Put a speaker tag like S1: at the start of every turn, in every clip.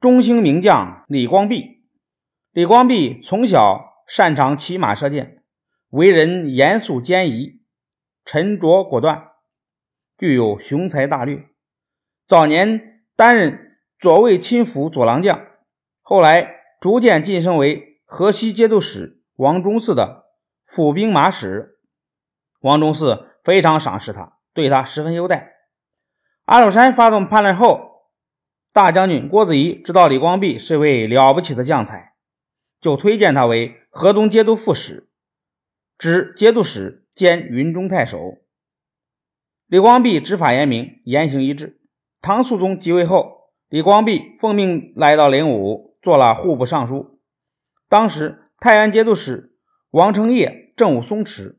S1: 中兴名将李光弼。李光弼从小擅长骑马射箭，为人严肃坚毅、沉着果断，具有雄才大略。早年担任左卫亲府左郎将，后来逐渐晋升为河西节度使王忠嗣的府兵马使。王忠嗣非常赏识他，对他十分优待。安禄山发动叛乱后，大将军郭子仪知道李光弼是位了不起的将才，就推荐他为河东节度副使，知节度使兼云中太守。李光弼执法严明，言行一致。唐肃宗即位后，李光弼奉命来到灵武，做了户部尚书。当时太原节度使王承业政务松弛，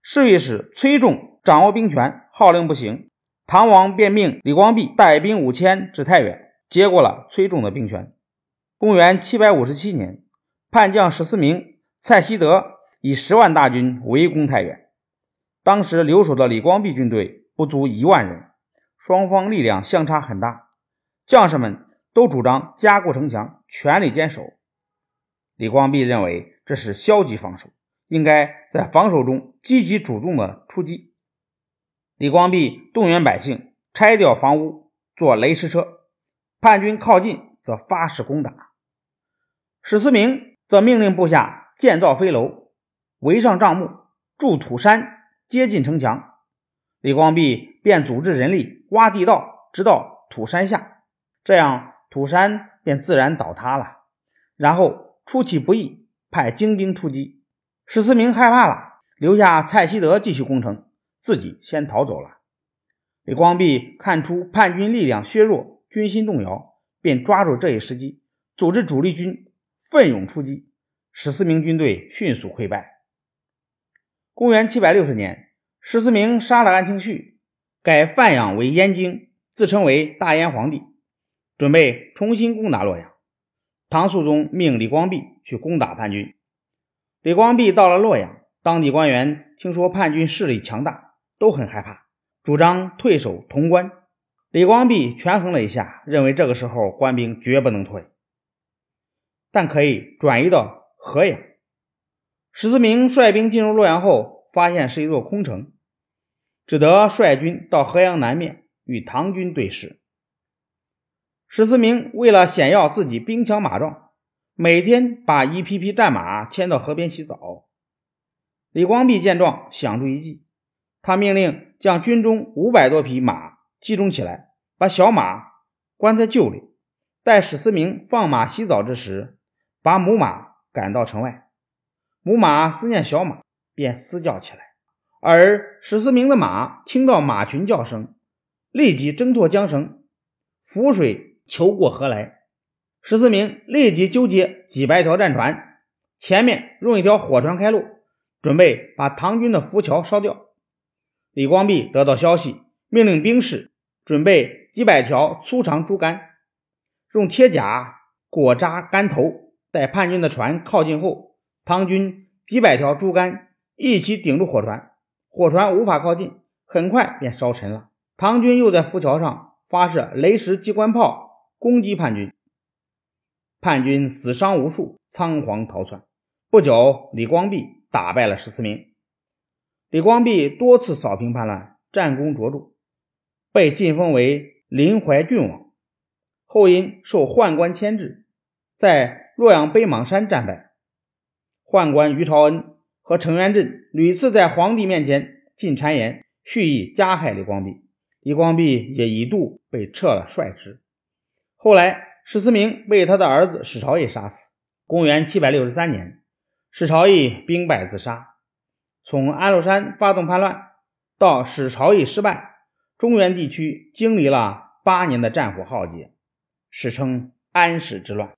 S1: 侍御史崔仲掌握兵权，号令不行，唐王便命李光弼带兵五千至太原。接过了崔仲的兵权。公元七百五十七年，叛将十四名、蔡希德以十万大军围攻太原。当时留守的李光弼军队不足一万人，双方力量相差很大，将士们都主张加固城墙，全力坚守。李光弼认为这是消极防守，应该在防守中积极主动的出击。李光弼动员百姓拆掉房屋，做雷石车。叛军靠近，则发誓攻打。史思明则命令部下建造飞楼，围上帐幕，筑土山，接近城墙。李光弼便组织人力挖地道，直到土山下，这样土山便自然倒塌了。然后出其不意，派精兵出击。史思明害怕了，留下蔡希德继续攻城，自己先逃走了。李光弼看出叛军力量削弱。军心动摇，便抓住这一时机，组织主力军奋勇出击。史思明军队迅速溃败。公元七百六十年，史思明杀了安庆绪，改范阳为燕京，自称为大燕皇帝，准备重新攻打洛阳。唐肃宗命李光弼去攻打叛军。李光弼到了洛阳，当地官员听说叛军势力强大，都很害怕，主张退守潼关。李光弼权衡了一下，认为这个时候官兵绝不能退，但可以转移到河阳。史思明率兵进入洛阳后，发现是一座空城，只得率军到河阳南面与唐军对视。史思明为了显耀自己兵强马壮，每天把一匹匹战马牵到河边洗澡。李光弼见状，想出一计，他命令将军中五百多匹马。集中起来，把小马关在厩里，待史思明放马洗澡之时，把母马赶到城外。母马思念小马，便嘶叫起来。而史思明的马听到马群叫声，立即挣脱缰绳，浮水求过河来。史思明立即纠结几百条战船，前面用一条火船开路，准备把唐军的浮桥烧掉。李光弼得到消息，命令兵士。准备几百条粗长竹竿，用铁甲裹扎竿头。待叛军的船靠近后，唐军几百条竹竿一起顶住火船，火船无法靠近，很快便烧沉了。唐军又在浮桥上发射雷石机关炮攻击叛军，叛军死伤无数，仓皇逃窜。不久，李光弼打败了史思明。李光弼多次扫平叛乱，战功卓著。被晋封为临淮郡王，后因受宦官牵制，在洛阳北邙山战败。宦官于朝恩和程元振屡次在皇帝面前进谗言，蓄意加害李光弼。李光弼也一度被撤了帅职。后来，史思明被他的儿子史朝义杀死。公元七百六十三年，史朝义兵败自杀。从安禄山发动叛乱到史朝义失败。中原地区经历了八年的战火浩劫，史称安史之乱。